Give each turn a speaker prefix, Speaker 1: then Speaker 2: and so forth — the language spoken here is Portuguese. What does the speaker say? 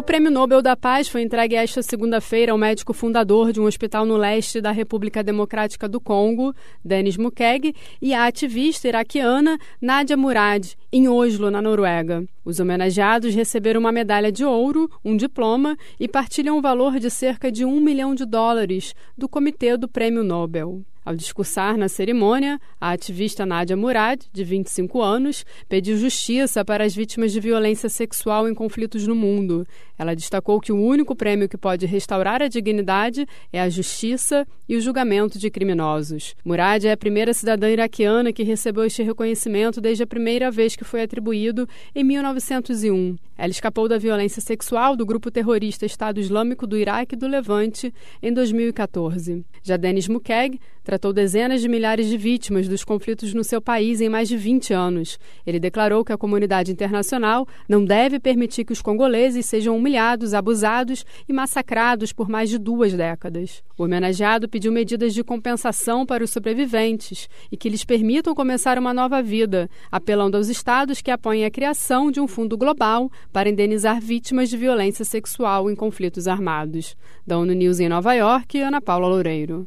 Speaker 1: O Prêmio Nobel da Paz foi entregue esta segunda-feira ao médico fundador de um hospital no leste da República Democrática do Congo, Denis Mukwege, e à ativista iraquiana Nadia Murad, em Oslo, na Noruega. Os homenageados receberam uma medalha de ouro, um diploma e partilham o valor de cerca de um milhão de dólares do Comitê do Prêmio Nobel. Ao discursar na cerimônia, a ativista Nadia Murad, de 25 anos, pediu justiça para as vítimas de violência sexual em conflitos no mundo. Ela destacou que o único prêmio que pode restaurar a dignidade é a justiça e o julgamento de criminosos. Murad é a primeira cidadã iraquiana que recebeu este reconhecimento desde a primeira vez que foi atribuído em 1901. Ela escapou da violência sexual do grupo terrorista Estado Islâmico do Iraque do Levante em 2014. Já Denis Mukwege tratou dezenas de milhares de vítimas dos conflitos no seu país em mais de 20 anos. Ele declarou que a comunidade internacional não deve permitir que os congoleses sejam humilhados, abusados e massacrados por mais de duas décadas. O homenageado pediu medidas de compensação para os sobreviventes e que lhes permitam começar uma nova vida, apelando aos estados que apoiem a criação de um fundo global para indenizar vítimas de violência sexual em conflitos armados. Da ONU News em Nova York, Ana Paula Loureiro.